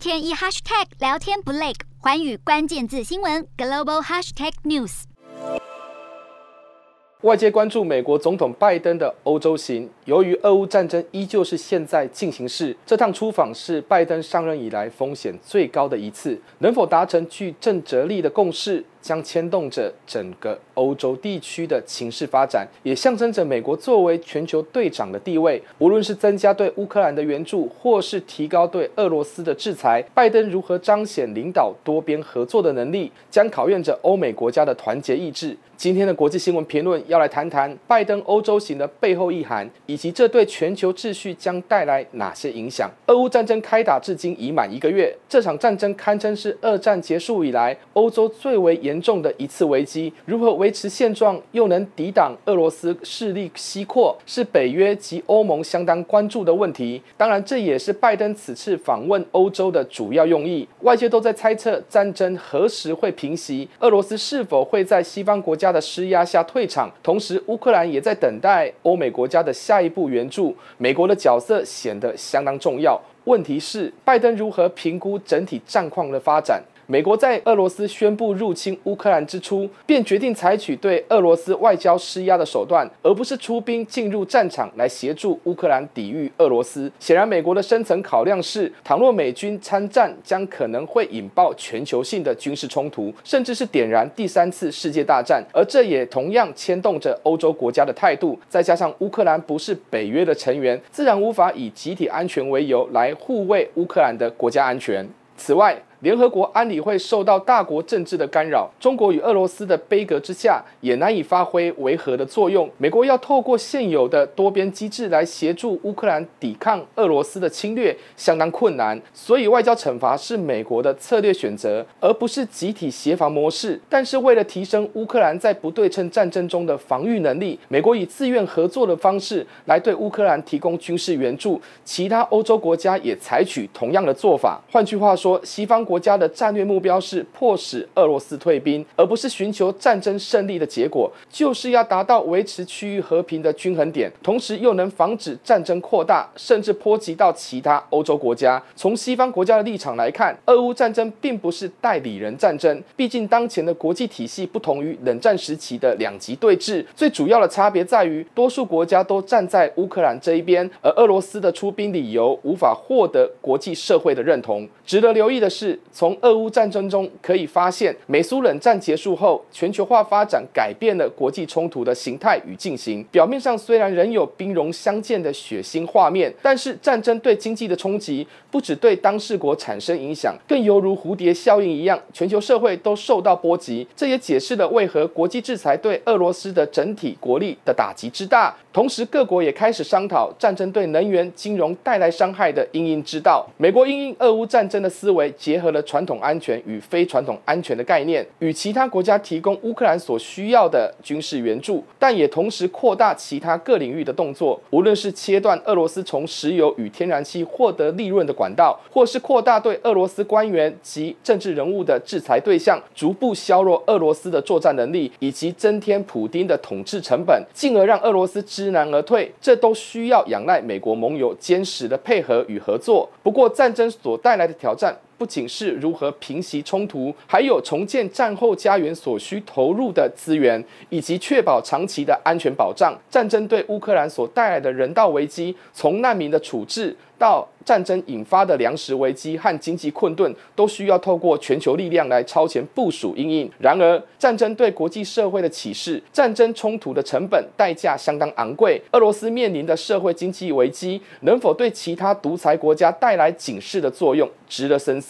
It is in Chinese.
天一 hashtag 聊天不累，环宇关键字新闻 global hashtag news。外界关注美国总统拜登的欧洲行，由于俄乌战争依旧是现在进行式，这趟出访是拜登上任以来风险最高的一次，能否达成具震慑力的共识，将牵动着整个欧洲地区的情势发展，也象征着美国作为全球队长的地位。无论是增加对乌克兰的援助，或是提高对俄罗斯的制裁，拜登如何彰显领导多边合作的能力，将考验着欧美国家的团结意志。今天的国际新闻评论要来谈谈拜登欧洲行的背后意涵，以及这对全球秩序将带来哪些影响。俄乌战争开打至今已满一个月，这场战争堪称是二战结束以来欧洲最为严严重的一次危机。如何维持现状，又能抵挡俄罗斯势力西扩，是北约及欧盟相当关注的问题。当然，这也是拜登此次访问欧洲的主要用意。外界都在猜测战争何时会平息，俄罗斯是否会在西方国家的施压下退场，同时乌克兰也在等待欧美国家的下一步援助，美国的角色显得相当重要。问题是，拜登如何评估整体战况的发展？美国在俄罗斯宣布入侵乌克兰之初，便决定采取对俄罗斯外交施压的手段，而不是出兵进入战场来协助乌克兰抵御俄罗斯。显然，美国的深层考量是，倘若美军参战，将可能会引爆全球性的军事冲突，甚至是点燃第三次世界大战。而这也同样牵动着欧洲国家的态度。再加上乌克兰不是北约的成员，自然无法以集体安全为由来护卫乌克兰的国家安全。此外，联合国安理会受到大国政治的干扰，中国与俄罗斯的杯葛之下，也难以发挥维和的作用。美国要透过现有的多边机制来协助乌克兰抵抗俄罗斯的侵略，相当困难。所以，外交惩罚是美国的策略选择，而不是集体协防模式。但是，为了提升乌克兰在不对称战争中的防御能力，美国以自愿合作的方式来对乌克兰提供军事援助。其他欧洲国家也采取同样的做法。换句话说，西方。国家的战略目标是迫使俄罗斯退兵，而不是寻求战争胜利的结果，就是要达到维持区域和平的均衡点，同时又能防止战争扩大，甚至波及到其他欧洲国家。从西方国家的立场来看，俄乌战争并不是代理人战争，毕竟当前的国际体系不同于冷战时期的两极对峙，最主要的差别在于，多数国家都站在乌克兰这一边，而俄罗斯的出兵理由无法获得国际社会的认同。值得留意的是。从俄乌战争中可以发现，美苏冷战结束后，全球化发展改变了国际冲突的形态与进行。表面上虽然仍有兵戎相见的血腥画面，但是战争对经济的冲击不只对当事国产生影响，更犹如蝴蝶效应一样，全球社会都受到波及。这也解释了为何国际制裁对俄罗斯的整体国力的打击之大。同时，各国也开始商讨战争对能源、金融带来伤害的因应之道。美国因应俄乌战争的思维，结合了传统安全与非传统安全的概念，与其他国家提供乌克兰所需要的军事援助，但也同时扩大其他各领域的动作。无论是切断俄罗斯从石油与天然气获得利润的管道，或是扩大对俄罗斯官员及政治人物的制裁对象，逐步削弱俄罗斯的作战能力，以及增添普丁的统治成本，进而让俄罗斯知难而退，这都需要仰赖美国盟友坚实的配合与合作。不过，战争所带来的挑战不仅是如何平息冲突，还有重建战后家园所需投入的资源，以及确保长期的安全保障。战争对乌克兰所带来的人道危机，从难民的处置到战争引发的粮食危机和经济困顿，都需要透过全球力量来超前部署因应。然而，战争对国际社会的启示，战争冲突的成本代价相当昂贵。俄罗斯面临的社会经济危机，能否对其他独裁国家带来警示的作用，值得深思。